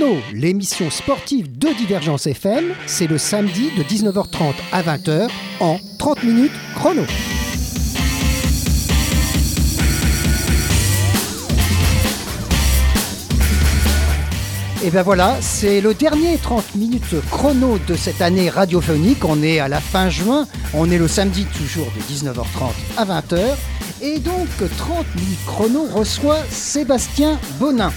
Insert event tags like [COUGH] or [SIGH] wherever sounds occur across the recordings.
30 minutes chrono, l'émission sportive de Divergence FM, c'est le samedi de 19h30 à 20h en 30 minutes chrono. Et bien voilà, c'est le dernier 30 minutes chrono de cette année radiophonique. On est à la fin juin, on est le samedi toujours de 19h30 à 20h. Et donc 30 minutes chrono reçoit Sébastien Bonin,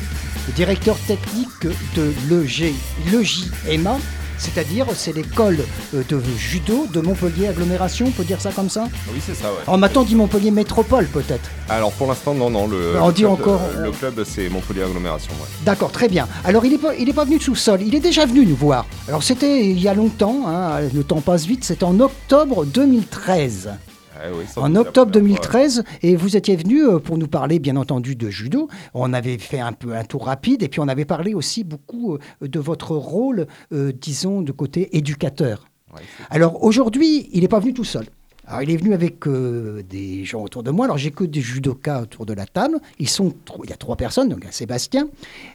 directeur technique de l'EJMA, c'est-à-dire c'est l'école euh, de judo de Montpellier Agglomération, on peut dire ça comme ça? Oui, c'est ça, ouais. On m'attend dit Montpellier Métropole peut-être. Alors pour l'instant, non, non. Le, On le dit club, encore- euh, Le club, c'est Montpellier Agglomération, ouais. D'accord, très bien. Alors, il n'est pas, il est pas venu sous sol, il est déjà venu nous voir. Alors, c'était il y a longtemps, hein, le temps passe vite, c'était en octobre 2013. Oui, ça, En octobre première fois. 2013, et vous étiez venu euh, pour nous parler, bien entendu, de judo. On avait fait un peu un tour rapide, et puis on avait parlé aussi beaucoup euh, de votre rôle, euh, disons, de côté éducateur. Ouais, Alors aujourd'hui, il n'est pas venu tout seul. Alors, il est venu avec euh, des gens autour de moi. Alors, j'ai que des judokas autour de la table. Ils sont, il y a trois personnes, donc il y a Sébastien.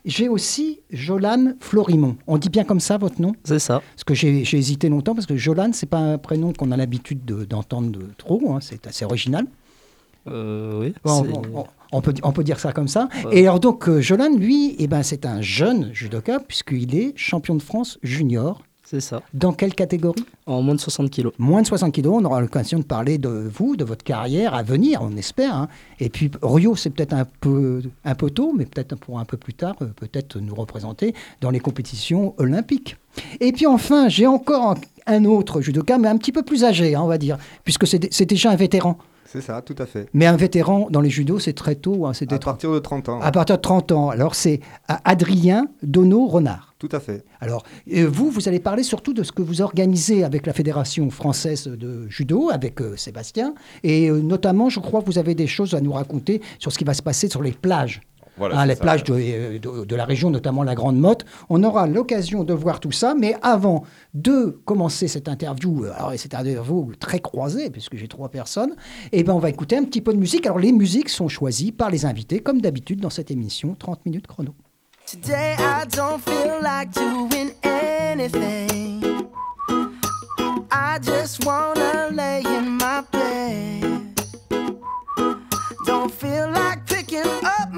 J'ai aussi Jolan Florimont. On dit bien comme ça votre nom? C'est ça. Parce que j'ai hésité longtemps, parce que Jolan, c'est pas un prénom qu'on a l'habitude de- d'entendre de trop. hein. C'est assez original. Euh, oui. Bon, on, on- on peut, on peut dire ça comme ça. Et alors donc, euh, Jolan, lui, eh ben, c'est un jeune judoka, puisqu'il est champion de France junior. C'est ça. Dans quelle catégorie? En moins de 60 kilos. Moins de 60 kilos, on aura l'occasion de parler de vous, de votre carrière à venir, on espère. hein. Et puis Rio, c'est peut-être un peu, un peu tôt, mais peut-être pour un peu plus tard, euh, peut-être nous représenter dans les compétitions olympiques. Et puis enfin, j'ai encore un- autre judoka, mais un petit peu plus âgé, hein, on va dire, puisque c'est déjà un vétéran. C'est ça, tout à fait. Mais un vétéran dans les judos, c'est très tôt. hein, À partir de 30 ans. à partir de 30 ans. Alors c'est Adrien Dono-Renard. Tout à fait. Alors, euh, vous, vous allez parler surtout de ce que vous organisez avec la Fédération française de judo, avec euh, Sébastien. Et euh, notamment, je crois que vous avez des choses à nous raconter sur ce qui va se passer sur les plages. Voilà, Hein, les ça, plages ouais. de, de- de la région, notamment la Grande Motte. On aura l'occasion de voir tout ça. Mais avant de commencer cette interview, euh, alors cette interview très croisée, puisque j'ai trois personnes, eh ben, on va écouter un petit peu de musique. Alors, les musiques sont choisies par les invités, comme d'habitude dans cette émission 30 minutes chrono. Today I don't feel like doing anything. I just wanna lay in my bed. Don't feel like picking up my phone, so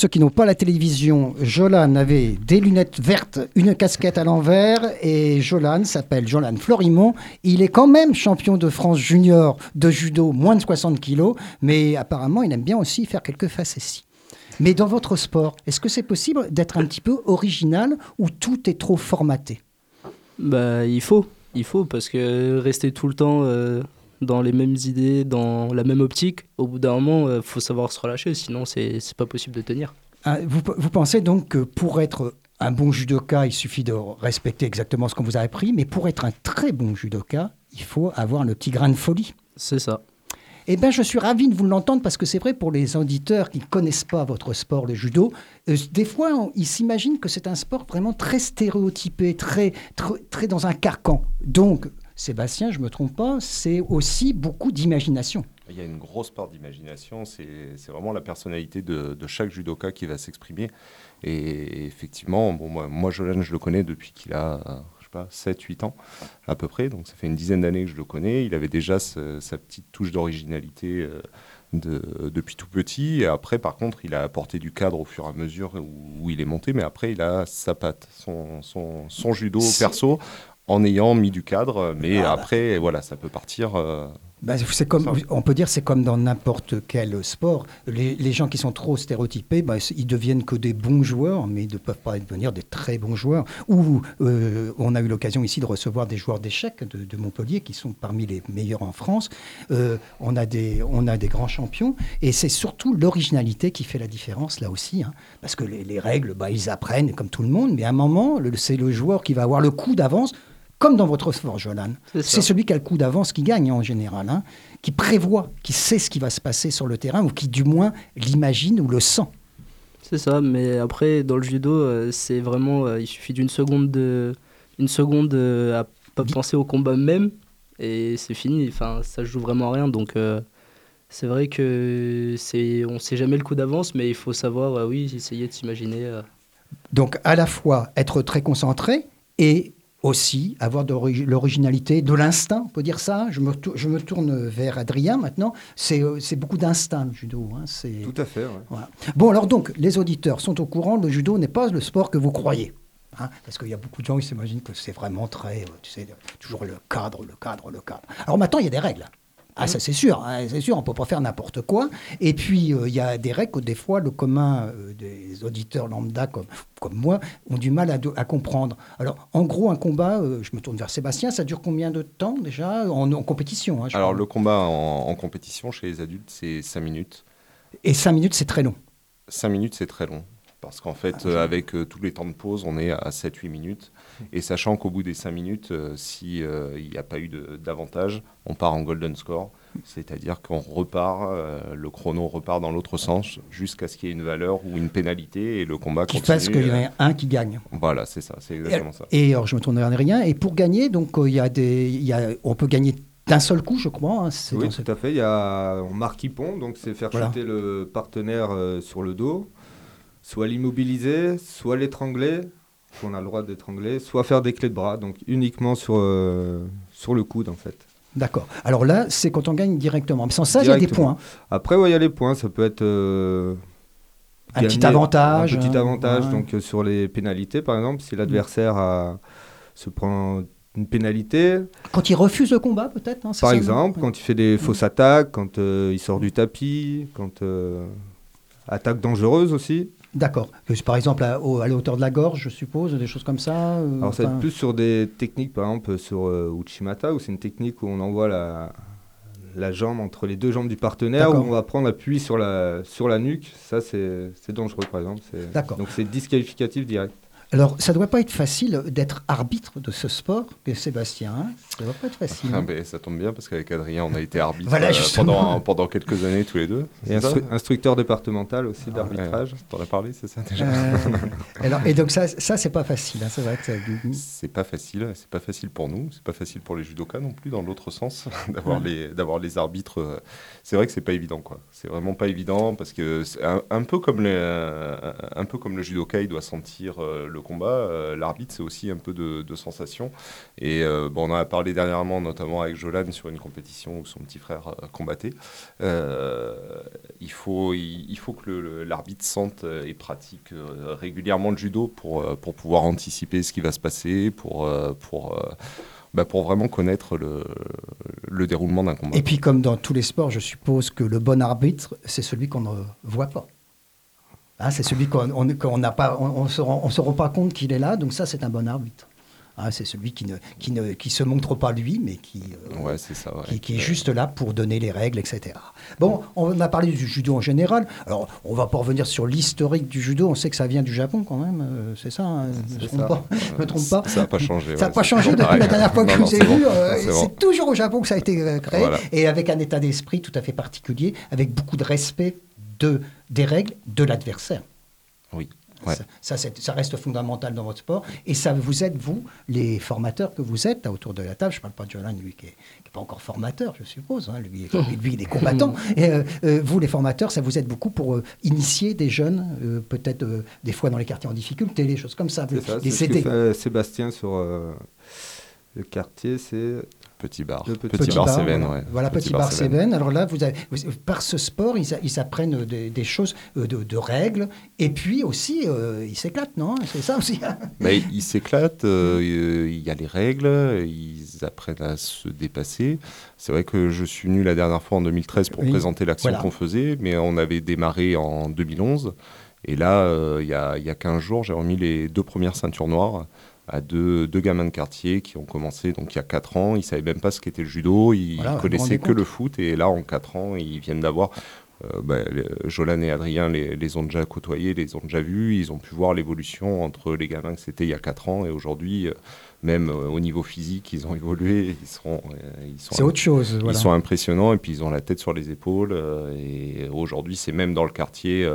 ceux qui n'ont pas la télévision, Jolan avait des lunettes vertes, une casquette à l'envers et Jolan s'appelle Jolan Florimont. Il est quand même champion de France junior de judo, moins de 60 kilos, mais apparemment il aime bien aussi faire quelques facéties. Mais dans votre sport, est-ce que c'est possible d'être un petit peu original ou tout est trop formaté? Bah, il faut, il faut, parce que rester tout le temps euh, dans les mêmes idées, dans la même optique, au bout d'un moment, il faut savoir se relâcher, sinon c'est pas possible de tenir. Ah, vous, vous pensez donc que pour être un bon judoka, il suffit de respecter exactement ce qu'on vous a appris, mais pour être un très bon judoka, il faut avoir le petit grain de folie. C'est ça. Eh bien, je suis ravi de vous l'entendre parce que c'est vrai pour les auditeurs qui ne connaissent pas votre sport, le judo, euh, des fois, on- ils s'imaginent que c'est un sport vraiment très stéréotypé, très, très, très dans un carcan. Donc, Sébastien, je ne me trompe pas, c'est aussi beaucoup d'imagination. Il y a une grosse part d'imagination, c'est vraiment la personnalité de, de chaque judoka qui va s'exprimer. Et effectivement, bon, moi, moi, Jolan, je le connais depuis qu'il a, euh, je sais pas, 7-8 ans à peu près. Donc ça fait une dizaine d'années que je le connais. Il avait déjà ce- sa petite touche d'originalité euh, de- depuis tout petit. Et après, par contre, il a apporté du cadre au fur et à mesure où, où il est monté. Mais après, il a sa patte, son, son, son judo perso en ayant mis du cadre. Mais Voilà. après, voilà, ça peut partir. C'est comme, on peut dire c'est comme dans n'importe quel sport. Les, les gens qui sont trop stéréotypés, ben, ils deviennent que des bons joueurs, mais ils ne peuvent pas devenir des très bons joueurs. Ou euh, on a eu l'occasion ici de recevoir des joueurs d'échecs de, de Montpellier qui sont parmi les meilleurs en France. Euh, on, a des, on a des grands champions et c'est surtout l'originalité qui fait la différence là aussi. hein. parce que les, les règles, ben, ils apprennent comme tout le monde, mais à un moment, c'est le joueur qui va avoir le coup d'avance. Comme dans votre sport, Jolan. C'est celui qui a le coup d'avance qui gagne en général, hein, qui prévoit, qui sait ce qui va se passer sur le terrain ou qui du moins l'imagine ou le sent. C'est ça, mais après, dans le judo, euh, c'est vraiment. euh, il suffit d'une seconde, de, une seconde euh, à pas penser au combat même, et c'est fini. Enfin, ça joue vraiment à rien. Donc, c'est vrai que c'est, on sait jamais le coup d'avance, mais il faut savoir, oui, essayer de s'imaginer. Donc à la fois être très concentré et aussi avoir de l'ori- l'originalité, de l'instinct, on peut dire ça. Je me, tou- je me tourne vers Adrien maintenant. C'est euh, beaucoup d'instinct le judo. hein, Tout à fait, ouais. Voilà. Bon, alors donc, les auditeurs sont au courant, le judo n'est pas le sport que vous croyez. hein, parce qu'il y a beaucoup de gens qui s'imaginent que c'est vraiment très, euh, tu sais, toujours le cadre, le cadre, le cadre. Alors maintenant, il y a des règles. Ah, ça c'est sûr, hein, c'est sûr, on ne peut pas faire n'importe quoi. Et puis, euh, il y a des règles que des fois, le commun euh, des auditeurs lambda comme, comme moi ont du mal à, comprendre. Alors, en gros, un combat, euh, je me tourne vers Sébastien, ça dure combien de temps déjà en, en compétition hein, Alors le combat en, en compétition chez les adultes, c'est 5 minutes. Et cinq minutes, c'est très long. 5 minutes, c'est très long. Parce qu'en fait, Ah, avec tous les temps de pause, on est à 7-8 minutes. Et sachant qu'au bout des 5 minutes, euh, si euh, n'y a pas eu d'avantage, on part en golden score. C'est-à-dire qu'on repart, euh, le chrono repart dans l'autre sens jusqu'à ce qu'il y ait une valeur ou une pénalité et le combat Qui continue. fasse qu'il y en a un qui gagne. Voilà, c'est ça, c'est Et, exactement ça. et alors, je me tourne vers rien. Et pour gagner, donc, euh, y a des, y a, on peut gagner d'un seul coup, je crois. hein, Oui, ce- tout à fait. Il y a, on marque Ippon, donc c'est faire Voilà. chuter le partenaire euh, sur le dos, soit l'immobiliser, soit l'étrangler, qu'on a le droit d'étrangler, soit faire des clés de bras, donc uniquement sur, euh, sur le coude en fait. D'accord. Alors là, c'est quand on gagne directement. Mais sans ça, il y a des points. Après, ouais, il y a les points, ça peut être euh, Un petit avantage, Un petit hein, avantage, ouais. donc euh, sur les pénalités par exemple, si l'adversaire se prend une pénalité, Quand il refuse le combat, peut-être. hein, Par exemple, quand il fait des fausses attaques, quand euh, il sort du tapis, quand euh, attaque dangereuse aussi. D'accord. C'est Par exemple, à, au- à la hauteur de la gorge, je suppose, des choses comme ça. euh, Alors ça va être plus sur des techniques, par exemple sur euh, Uchimata, où c'est une technique où on envoie la, la jambe entre les deux jambes du partenaire, où on va prendre appui sur la, sur la nuque. Ça, c'est dangereux, par exemple. D'accord. Donc c'est disqualificatif direct. Alors, ça doit pas être facile d'être arbitre de ce sport, Sébastien. hein ça doit pas être facile. Ah, hein. ben, ça tombe bien parce qu'avec Adrien, on a été arbitre Voilà, euh, pendant, pendant quelques années tous les deux. Et instru- instructeur départemental aussi d'arbitrage. Ouais, T'en as parlé, c'est ça déjà Euh, alors, et donc ça, ça c'est pas facile. hein, c'est vrai que ça- C'est pas facile, c'est pas facile pour nous, c'est pas facile pour les judokas non plus dans l'autre sens [LAUGHS] d'avoir les d'avoir les arbitres. euh, C'est vrai que c'est pas évident quoi. C'est vraiment pas évident parce que c'est un, un peu comme les, un, un peu comme le judoka, il doit sentir euh, le combat. euh, L'arbitre c'est aussi un peu de, de sensation. Et euh, on en a parlé dernièrement notamment avec Jolan sur une compétition où son petit frère euh, combattait. Il faut il, faut que l'arbitre sente et pratique régulièrement le judo pour pour pouvoir anticiper ce qui va se passer, pour pour bah, pour vraiment connaître le déroulement d'un combat. Et puis, comme dans tous les sports, je suppose que le bon arbitre, c'est celui qu'on ne voit pas. Hein, c'est celui qu'on on- n'a pas, on, on se rend, on se rend pas compte qu'il est là. Donc ça, c'est un bon arbitre. Hein, c'est celui qui ne, qui ne, qui se montre pas lui, mais qui, euh, Ouais, c'est ça. ouais. qui, qui est juste là pour donner les règles, etc. Bon, on a parlé du judo en général. Alors, on va pas revenir sur l'historique du judo. On sait que ça vient du Japon quand même. euh, c'est ça, hein, je me. Je me trompe pas. Ça n'a pas changé. Ça n'a ouais, pas changé [LAUGHS] depuis la dernière fois que Non, je vous ai vu. euh, c'est bon. toujours au Japon que ça a été créé Voilà. et avec un état d'esprit tout à fait particulier, avec beaucoup de respect de, des règles de l'adversaire. Oui. Ouais. Ça, ça, c'est- ça reste fondamental dans votre sport. Et ça vous aide, vous, les formateurs que vous êtes là, autour de la table. Je ne parle pas de Jolan, lui, qui n'est pas encore formateur, je suppose. hein. Lui, lui, il est [LAUGHS] combattant. Et euh, euh, vous, les formateurs, ça vous aide beaucoup pour euh, initier des jeunes, peut-être des fois dans les quartiers en difficulté, les choses comme ça. C'est ça, les aider. fait Sébastien sur le quartier, c'est Petit bar. Petit, petit bar, bar, Cévennes, voilà. ouais. Voilà, petit, bar Cévennes. Alors là, vous avez, vous- par ce sport, ils, apprennent des, des choses euh, de, de règles. Et puis aussi, euh, ils s'éclatent, non? C'est ça aussi. [LAUGHS] Mais ils s'éclatent, euh, il y a les règles, ils apprennent à se dépasser. C'est vrai que je suis venu la dernière fois en 2013 pour Oui, présenter l'action voilà. qu'on faisait, mais on avait démarré en 2011. Et là, euh, il y, a, il y a 15 jours, j'ai remis les deux premières ceintures noires à deux, deux gamins de quartier qui ont commencé donc il y a 4 ans. Ils ne savaient même pas ce qu'était le judo, ils Voilà, connaissaient que le foot. Et là, en 4 ans, ils viennent d'avoir euh, bah, Jolan et Adrien les, les ont déjà côtoyés, les ont déjà vus, ils ont pu voir l'évolution entre les gamins que c'était il y a 4 ans et aujourd'hui, euh, même euh, au niveau physique, ils ont [LAUGHS] évolué, ils, sont, C'est autre chose. ils sont impressionnants et puis ils ont la tête sur les épaules. et aujourd'hui, c'est même dans le quartier,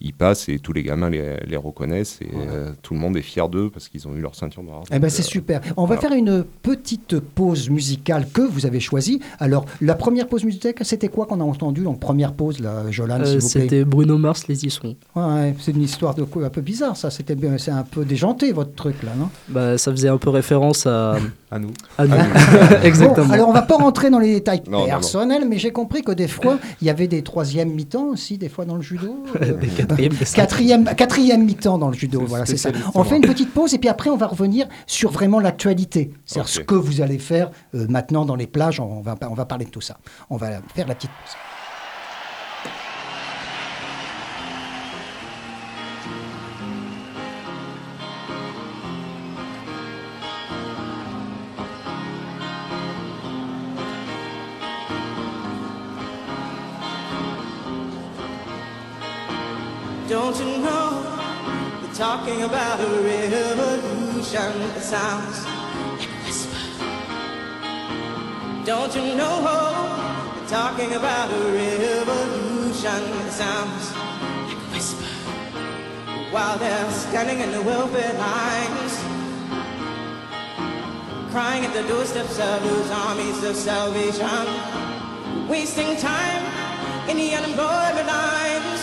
ils passent et tous les gamins les, les reconnaissent et euh, tout le monde est fier d'eux parce qu'ils ont eu leur ceinture noire. Eh ben, c'est euh, super. On va faire une petite pause musicale que vous avez choisie. Alors, la première pause musicale, c'était quoi qu'on a entendu Donc, première pause, là, Jolan, Euh, s'il vous plaît? C'était Bruno Mars, les Isons. Ouais, c'est une histoire de quoi un peu bizarre, ça. C'était bien, c'est un peu déjanté, votre truc, là, non? Bah, ça faisait un peu référence à, à nous. à nous. [LAUGHS] Exactement. alors, on va pas rentrer dans les détails Non, non, non. personnels, mais j'ai compris que des fois, il y avait des troisième mi-temps aussi, des fois dans le judo. euh, [LAUGHS] Des. Quatrième, quatrième mi-temps dans le judo, voilà, c'est ça. On fait une petite pause et puis après on va revenir sur vraiment l'actualité, c'est-à-dire ce que vous allez faire euh, maintenant dans les plages. On va, on va parler de tout ça. On va faire la petite pause. Talking about a revolution that sounds like a whisper? Don't you know they're talking about a revolution that sounds like a whisper? While they're standing in the welfare lines, crying at the doorsteps of those armies of salvation, wasting time in the unemployment lines,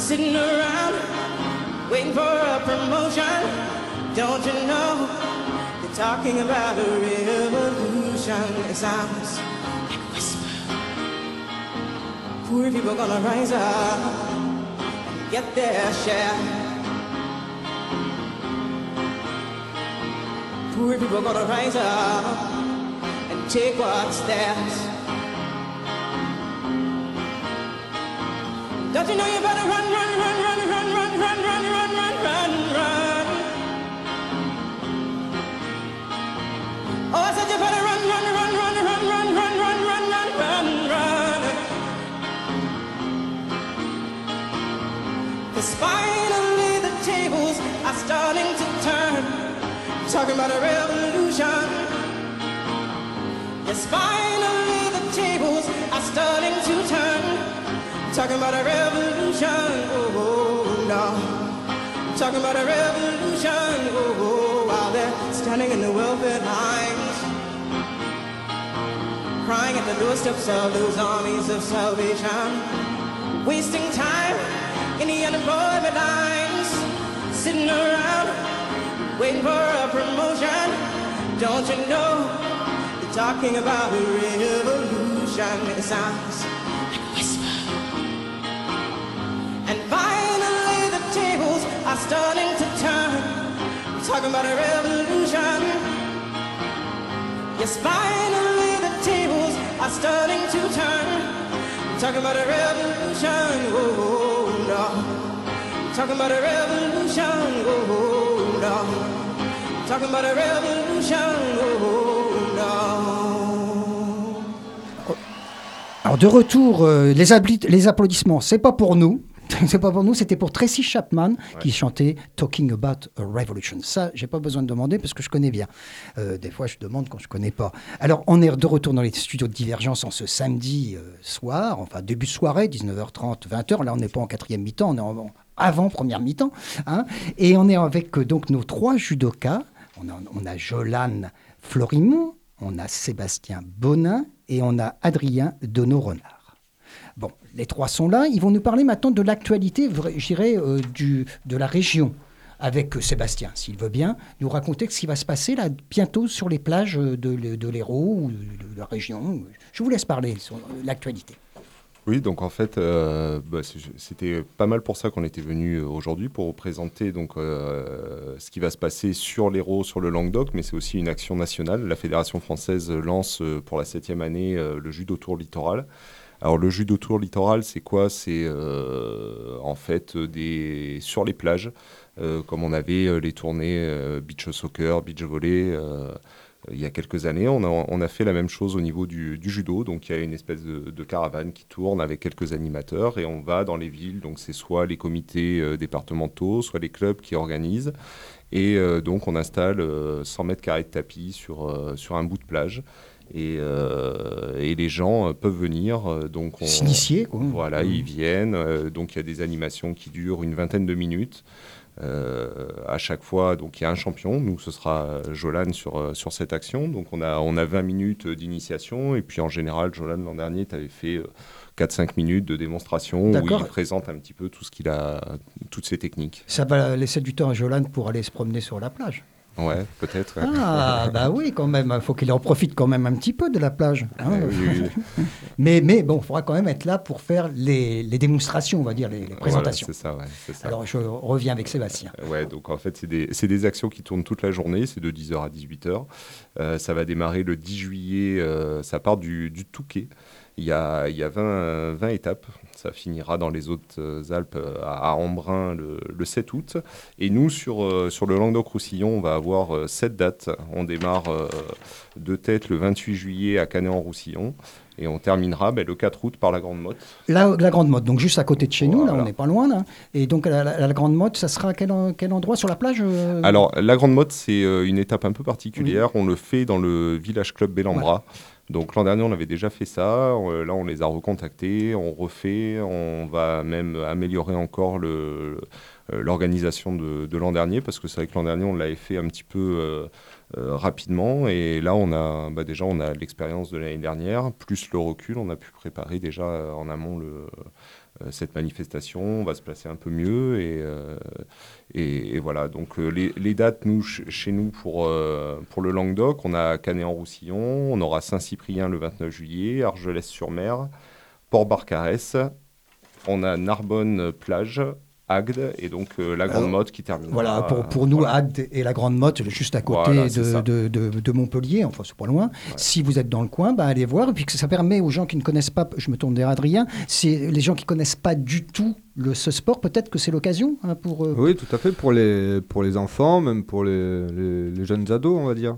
sitting around waiting for a promotion. Don't you know they're talking about a revolution? It sounds like a whisper. Poor people gonna rise up and get their share. Poor people gonna rise up and take what's theirs. Don't you know you better run, run, finally the tables are starting to turn. Talking about a revolution. Yes, finally the tables are starting to turn. Talking about a revolution. Oh, oh no. Talking about a revolution. Oh, oh, while they're standing in the welfare lines. Crying at the doorsteps of those armies of salvation. Wasting time in the unemployment lines. Sitting around waiting for a promotion. Don't you know? They're talking about a revolution. It sounds like a whisper. And finally, the tables are starting to turn. We're Talking about a revolution. Yes, finally, the tables are starting to turn. We're Talking about a revolution. No. Talking about a revolution. Oh, no. Talking about a revolution. Oh, no. Alors de retour, euh, les, les applaudissements, c'est pas pour nous. [LAUGHS] C'est pas pour nous, c'était pour Tracy Chapman qui chantait Talking About a Revolution. Ça, j'ai pas besoin de demander parce que je connais bien. Euh, des fois, je demande quand je connais pas. Alors, on est de retour dans les studios de Divergence en ce samedi euh, soir, enfin début de soirée, 19h30, 20h. Là, on n'est pas en quatrième mi-temps, on est en, avant première mi-temps. hein. Et on est avec euh, donc nos trois judokas. On a, on Jolan Florimont, on a Sébastien Bonin et on a Adrien Donneau-Renard. Bon, les trois sont là. Ils vont nous parler maintenant de l'actualité, dirais, euh, de la région. Avec euh, Sébastien, s'il veut bien, nous raconter ce qui va se passer là bientôt sur les plages euh, de, de l'Hérault ou de, la région. Je vous laisse parler sur l'actualité. Oui, donc en fait, euh, bah, c'était pas mal pour ça qu'on était venu euh, aujourd'hui pour vous présenter donc euh, ce qui va se passer sur l'Hérault, sur le Languedoc, mais c'est aussi une action nationale. La fédération française lance pour la septième année le judo tour littoral. Alors le judo tour littoral, c'est quoi? C'est en fait des sur les plages, comme on avait les tournées beach soccer, beach volley. Euh, il y a quelques années, on a, on a fait la même chose au niveau du, du judo. Donc, il y a une espèce de, de caravane qui tourne avec quelques animateurs et on va dans les villes. Donc, c'est soit les comités euh, départementaux, soit les clubs qui organisent. Et euh, donc, on installe euh, 100 mètres carrés de tapis sur, euh, sur un bout de plage. Et, euh, et les gens euh, peuvent venir. euh, donc on, S'initier, quoi. Voilà, ils viennent. euh, donc, il y a des animations qui durent une vingtaine de minutes. Euh, à chaque fois, donc il y a un champion. Nous, ce sera euh, Jolan sur, euh, sur cette action. Donc on a, on a 20 minutes d'initiation. Et puis en général, Jolan, l'an dernier, tu avais fait euh, 4-5 minutes de démonstration où il présente un petit peu tout ce qu'il a, toutes ses techniques. Ça va laisser du temps à Jolan pour aller se promener sur la plage. Ouais, peut-être. Ah, bah oui, quand même. Il faut qu'il en profite quand même un petit peu de la plage. hein. Ouais, oui, oui. [LAUGHS] Mais, mais bon, il faudra quand même être là pour faire les, les démonstrations, on va dire, les, les Voilà, présentations. c'est ça, ouais, ça. Alors, je reviens avec Sébastien. Ouais, donc en fait, c'est des, c'est des actions qui tournent toute la journée, c'est de 10h à 18h. Euh, ça va démarrer le 10 juillet, euh, ça part du, du Touquet. Il y a, il y a 20, euh, 20 étapes. Ça finira dans les Hautes-Alpes euh, à, à Embrun le, le 7 août. Et nous, sur, euh, sur le Languedoc-Roussillon, on va avoir euh, 7 dates. On démarre euh, de tête le 28 juillet à Canet-en-Roussillon. Et on terminera ben, le 4 août par la Grande Motte. La, la Grande Motte, donc juste à côté de chez nous, là, on n'est pas loin. Là. Et donc, la, la- la Grande Motte, ça sera à quel, en- quel endroit? Sur la plage euh? Alors, la Grande Motte, c'est euh, une étape un peu particulière. On le fait dans le Village Club Bellambra. Donc, l'an dernier, on avait déjà fait ça. Euh, là, on les a recontactés. On refait. On va même améliorer encore euh, l'organisation de, l'an dernier. Parce que c'est vrai que l'an dernier, on l'avait fait un petit peu euh, rapidement. Et là, on a, bah, déjà, on a l'expérience de l'année dernière, plus le recul. On a pu préparer déjà en amont le, cette manifestation. On va se placer un peu mieux. Et. euh, voilà, donc euh, les, dates, nous, ch- chez nous, pour, euh, pour le Languedoc, on a Canet-en-Roussillon, on aura Saint-Cyprien le 29 juillet, Argelès-sur-Mer, Port-Barcarès, on a Narbonne-Plage, Agde, et donc euh, la Grande Motte qui termine. Voilà, pour, pour nous, Agde et la Grande Motte, juste à côté Voilà, de, de, de- de Montpellier, enfin c'est pas loin. Si vous êtes dans le coin, bah, allez voir. Et puis que ça permet aux gens qui ne connaissent pas, je me tourne vers Adrien, c'est les gens qui connaissent pas du tout le, ce sport, peut-être que c'est l'occasion hein, pour... euh, Oui, tout à fait, pour les, pour les enfants, même pour les, les- les jeunes ados, on va dire.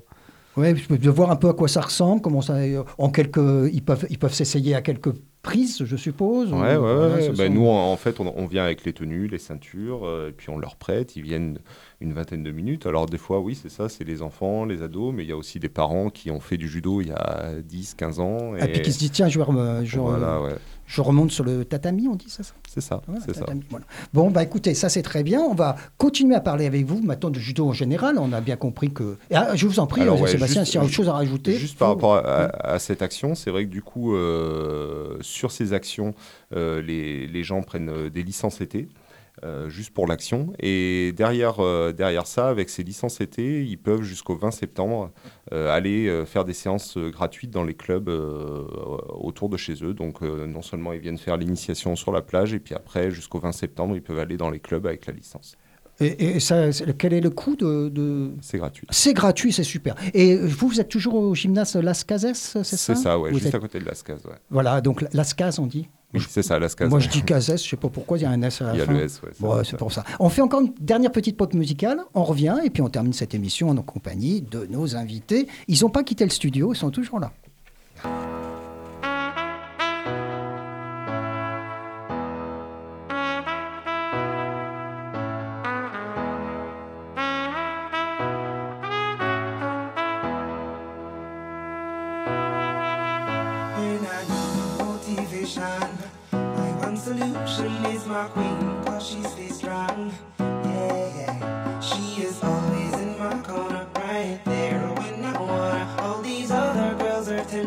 Ouais, de voir un peu à quoi ça ressemble, comment ça, euh, en quelques, ils peuvent, ils peuvent s'essayer à quelques prise, je suppose ou- Ouais, ouais, ouais. Ben, sont- nous, en fait, on, on vient avec les tenues, les ceintures, euh, et puis on leur prête. Ils viennent une vingtaine de minutes. Alors, des fois, oui, c'est ça, c'est les enfants, les ados, mais il y a aussi des parents qui ont fait du judo il y a 10, 15 ans. Et puis qui se dit, tiens, je, vais rem- je, voilà, ouais. Je remonte sur le tatami, on dit ça, ça C'est ça, Voilà, c'est ça. voilà. Bon, bah écoutez, ça c'est très bien. On va continuer à parler avec vous maintenant de judo en général. On a bien compris que. Ah, je vous en prie, Alors, ouais, Sébastien, s'il y a autre chose à rajouter. Juste par rapport à, à- à cette action, c'est vrai que du coup, euh, sur ces actions, euh, les, les gens prennent euh, des licences été. Euh, juste pour l'action. Et derrière, euh, derrière ça, avec ces licences été, ils peuvent jusqu'au 20 septembre euh, aller faire des séances gratuites dans les clubs autour de chez eux. Donc non seulement ils viennent faire l'initiation sur la plage, et puis après, jusqu'au 20 septembre, ils peuvent aller dans les clubs avec la licence. Et, et ça, quel est le coût de. de- C'est gratuit. C'est gratuit, c'est super. Et vous, vous êtes toujours au gymnase Las Cases, c'est ça C'est ça, ouais, Vous juste êtes- à côté de Las Cases. Ouais. Voilà, donc Las Cases, on dit. Oui, c'est ça, Las. Moi, je dis Cases, je sais pas pourquoi, il y a un S à la Il y a fin. le S, ouais. Bon, c'est pour ça. On fait encore une dernière petite pause musicale, on revient et puis on termine cette émission en compagnie de nos invités. Ils n'ont pas quitté le studio, ils sont toujours là.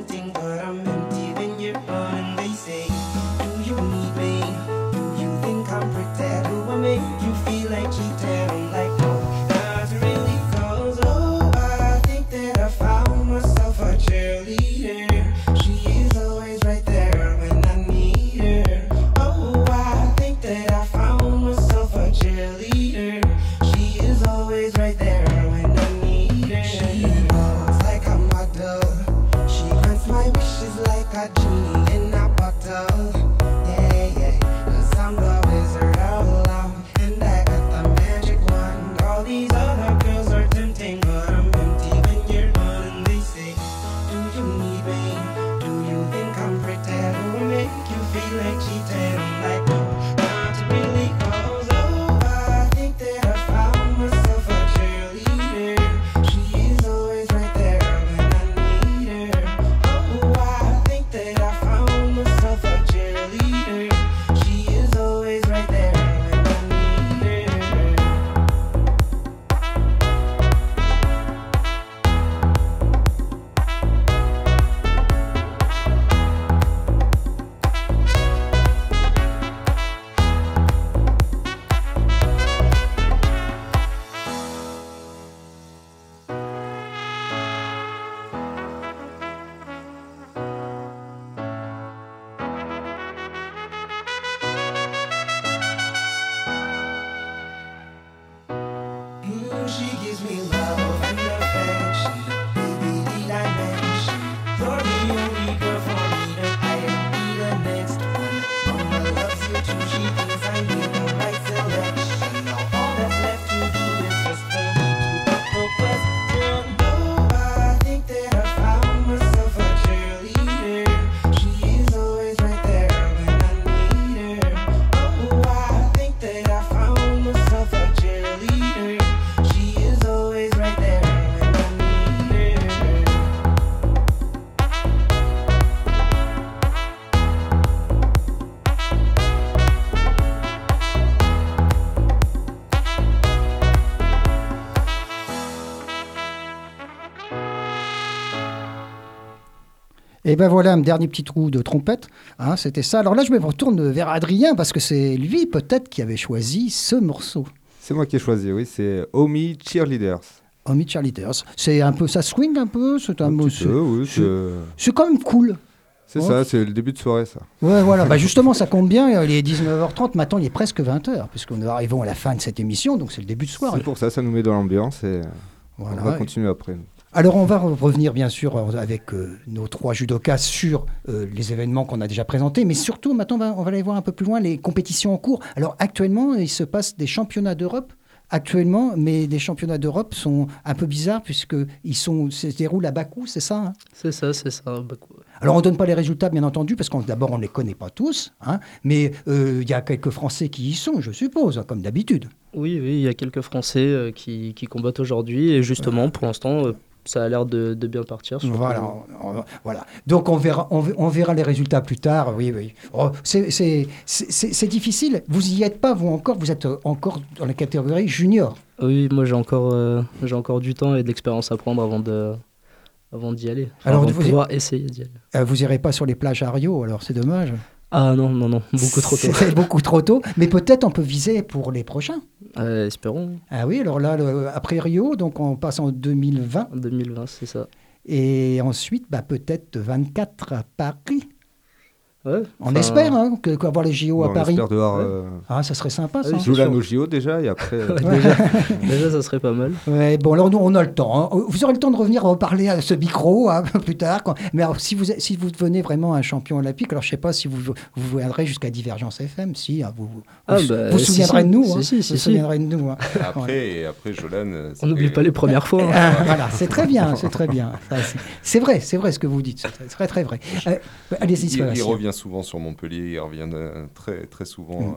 Tình ben voilà un dernier petit trou de trompette. Hein, C'était ça. Alors là, je me retourne vers Adrien parce que c'est lui peut-être qui avait choisi ce morceau. C'est moi qui ai choisi, oui, c'est Omi Cheerleaders. Omi Cheerleaders. C'est un peu, ça swing un peu. C'est un, Un petit peu, oui, c'est- quand même cool. c'est Oh. ça, c'est le début de soirée, ça. Ouais, voilà. [LAUGHS] Bah justement, ça compte bien. Il est 19h30. Maintenant, il est presque 20h puisqu'on est arrivons à la fin de cette émission. Donc c'est le début de soir. C'est pour ça, ça nous met dans l'ambiance et Voilà. on va continuer après. nous. Alors on va re- revenir bien sûr avec euh, nos trois judokas sur euh, les événements qu'on a déjà présentés, mais surtout maintenant on va, on va aller voir un peu plus loin les compétitions en cours. Alors actuellement il se passe des championnats d'Europe actuellement, mais des championnats d'Europe sont un peu bizarres puisque ils sont se déroulent à Bakou, c'est ça hein? C'est ça, c'est ça. Bakou. Alors on ne donne pas les résultats, bien entendu, parce qu'on d'abord on ne les connaît pas tous, hein, mais euh, il y a quelques Français qui y sont, je suppose, hein, comme d'habitude. Oui, oui, il y a quelques Français euh, qui, qui combattent aujourd'hui et justement, pour l'instant, euh, ça a l'air de, de bien partir. Voilà, on- on- voilà. Donc on verra, on, ve- on verra les résultats plus tard. Oui, oui. Oh, c'est- difficile. Vous y êtes pas, vous encore? Vous êtes euh, encore dans la catégorie junior. Oui, moi j'ai encore, euh, j'ai encore du temps et de l'expérience à prendre avant de, avant d'y aller. Enfin, Alors, avant de vous- pouvoir essayer d'y aller. Euh, vous irez pas sur les plages à Rio, alors c'est dommage. Ah non, non, non, beaucoup trop tôt. C'est beaucoup trop tôt. Mais peut-être on peut viser pour les prochains. Euh, espérons, Ah oui, alors là, le- après Rio, donc on passe en 2020. 2020, c'est ça. Et ensuite, bah, peut-être 24 à Paris. Ouais, On enfin, espère hein, que, qu'avoir les JO Bon, à on Paris. espère Ouais. euh, Ah, ça serait sympa, ça. Oui, au JO déjà et après. [LAUGHS] euh, déjà, déjà, ça serait pas mal. Ouais, bon, alors nous, on a le temps. hein. Vous aurez le temps de revenir reparler à ce micro hein, [LAUGHS] plus tard. quand- Mais alors, si vous, êtes- si vous devenez vraiment un champion olympique, alors je ne sais pas si vous, vous viendrez jusqu'à Divergence FM. Si, hein, vous vous, Ah, vous bah, vous si, souviendrez si. de nous. Si, hein. si, vous si, vous si. souviendrez de nous. hein. [LAUGHS] Après, et après Jolan. euh, On n'oublie pas les premières fois. hein. Ah, voilà, c'est très bien, c'est très bien. Ça, c'est- C'est vrai, c'est vrai ce que vous dites, c'est très, très, vrai. Euh, Allez-y, Il, revient souvent sur Montpellier, il revient euh, très, très souvent. Mm. euh,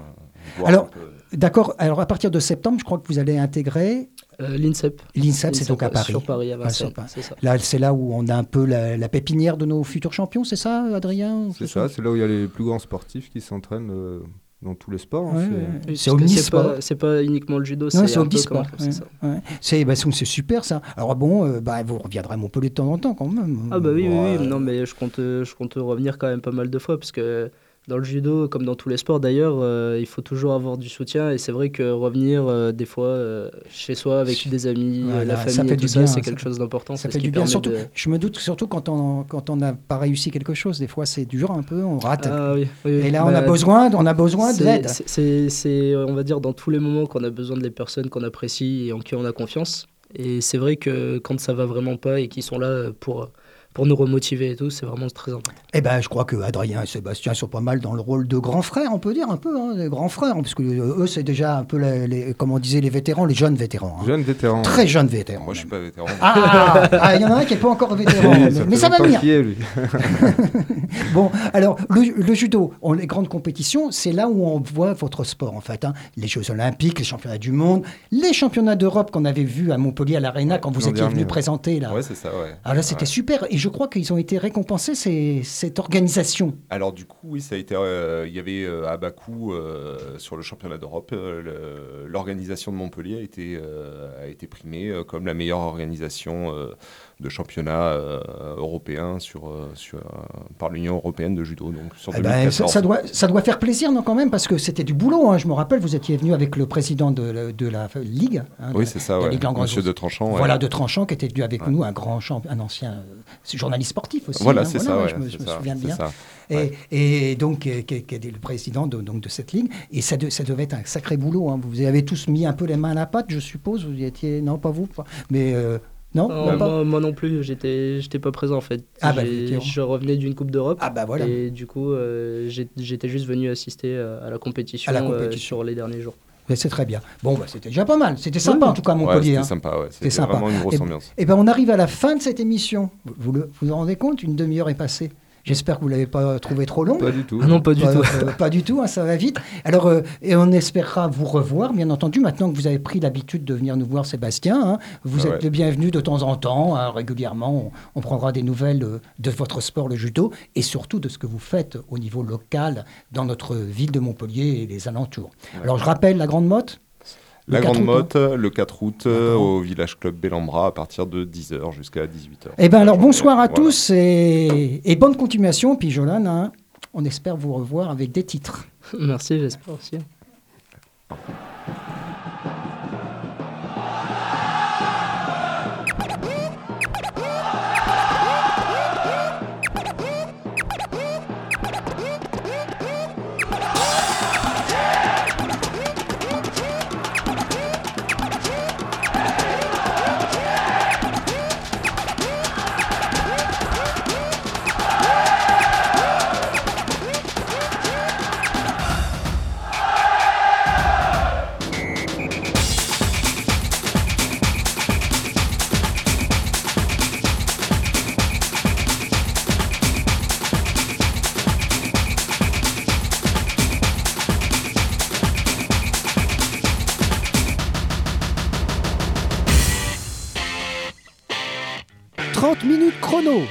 voir Alors, D'accord, alors à partir de septembre, je crois que vous allez intégrer Euh, L'INSEP. l'INSEP, c'est donc à Paris. Sur Paris, à Ah, Vincennes, ça. Là, c'est là où on a un peu la, la pépinière de nos futurs champions, c'est ça, Adrien? C'est ça, c'est là où il y a les plus grands sportifs qui s'entraînent euh, dans tous les sports. hein, Ouais, c'est- C'est omnisport. pas- C'est pas uniquement le judo, c'est peu omnisport. comme- c'est bah, c'est- c'est super ça. Alors bon, euh, bah, vous reviendrez à Montpellier de temps en temps quand même. Ah bah oui, oui, Ouais. oui, non mais je compte, euh, je compte revenir quand même pas mal de fois parce que dans le judo, comme dans tous les sports d'ailleurs, euh, il faut toujours avoir du soutien et c'est vrai que revenir euh, des fois euh, chez soi avec des amis, Voilà, la ça famille fait et du tout bien, ça, c'est ça quelque chose d'important. Ça fait du bien, surtout. de- Je me doute surtout quand on quand on n'a pas réussi quelque chose, des fois c'est dur un peu, on rate. Ah oui, oui, Et là, bah, on a besoin, on a besoin c'est- d'aide. c'est- C'est, c'est, on va dire, dans tous les moments qu'on a besoin de les personnes qu'on apprécie et en qui on a confiance. Et c'est vrai que quand ça va vraiment pas et qu'ils sont là pour, pour nous remotiver et tout, c'est vraiment très important. Eh ben, je crois que Adrien et Sébastien sont pas mal dans le rôle de grands frères, on peut dire un peu, hein, des grands frères, parce que euh, eux c'est déjà un peu les, les- comme on disait les vétérans, les jeunes vétérans, hein. Jeune vétéran. très jeunes vétérans. Moi, je suis pas vétéran. Ah, ah, il y en a un qui n'est pas encore vétéran, mais, Ça mais ça va venir. est, lui. [LAUGHS] Bon, alors le, le judo, on, les grandes compétitions, c'est là où on voit votre sport en fait. hein. Les Jeux Olympiques, les championnats du monde, les championnats d'Europe qu'on avait vus à Montpellier à l'Arena quand vous étiez venu ouais. présenter là. Ouais, c'est ça, ouais. Alors là, c'était Ouais. super et je crois qu'ils ont été récompensés cette organisation. Alors du coup, oui, ça a été. euh, il y avait euh, à Bakou euh, sur le championnat d'Europe, l'organisation de Montpellier a été a été primée comme la meilleure organisation de championnat euh, européen sur, euh, sur euh, par l'Union européenne de judo. Donc sur Eh ben, ça, 2014. ça doit, ça doit faire plaisir, non, quand même, parce que c'était du boulot. hein. Je me rappelle, vous étiez venu avec le président de, la- de la Ligue. hein, Oui, de- c'est ça, la ouais. Ligue Langrenus. Monsieur de Tranchant. ouais. Voilà, de Tranchant, qui était venu avec Ouais. nous, un grand champ, un ancien euh, journaliste sportif aussi. Voilà, hein, c'est voilà, ça. Je me, je c'est me ça, souviens bien. ça. Et, donc, qui, était le président de, donc, de cette ligue. Et ça, de- ça devait être un sacré boulot. hein. Vous avez tous mis un peu les mains à la pâte, je suppose. Vous y étiez. Non, pas vous. pas- Mais. euh, non, Non, non, pas- moi, moi non plus, j'étais, j'étais pas présent en fait. Ah bah, je revenais d'une Coupe d'Europe. Ah, bah voilà. Et du coup, euh, j'étais juste venu assister euh, à la compétition, À la euh, compétition. sur les derniers jours. Mais C'est très bien. Bon, bah, c'était déjà pas mal. C'était sympa, en tout cas, à Ouais, Montpellier. c'était hein. sympa, ouais. C'était sympa. vraiment une grosse Et- ambiance. Eh ben, on arrive à la fin de cette émission. Vous vous, le- vous vous rendez compte Une demi-heure est passée. J'espère que vous ne l'avez pas trouvé trop long. Pas du tout. Ah non, pas du Pas- tout. euh, pas du tout, hein, ça va vite. Alors, euh, et on espérera vous revoir, bien entendu, maintenant que vous avez pris l'habitude de venir nous voir, Sébastien. hein. vous Ah êtes ouais. le bienvenu de temps en temps, hein, régulièrement. On, on prendra des nouvelles euh, de votre sport, le judo, et surtout de ce que vous faites au niveau local dans notre ville de Montpellier et les alentours. Alors, je rappelle la Grande Motte La 4 Grande août, hein. Motte, le 4 août, euh, au Village Club Bellambra, à partir de 10h jusqu'à 18h. Eh bien, alors, bonsoir à Voilà. tous et, et bonne continuation. Puis, Jolan, hein, on espère vous revoir avec des titres. Merci, j'espère aussi.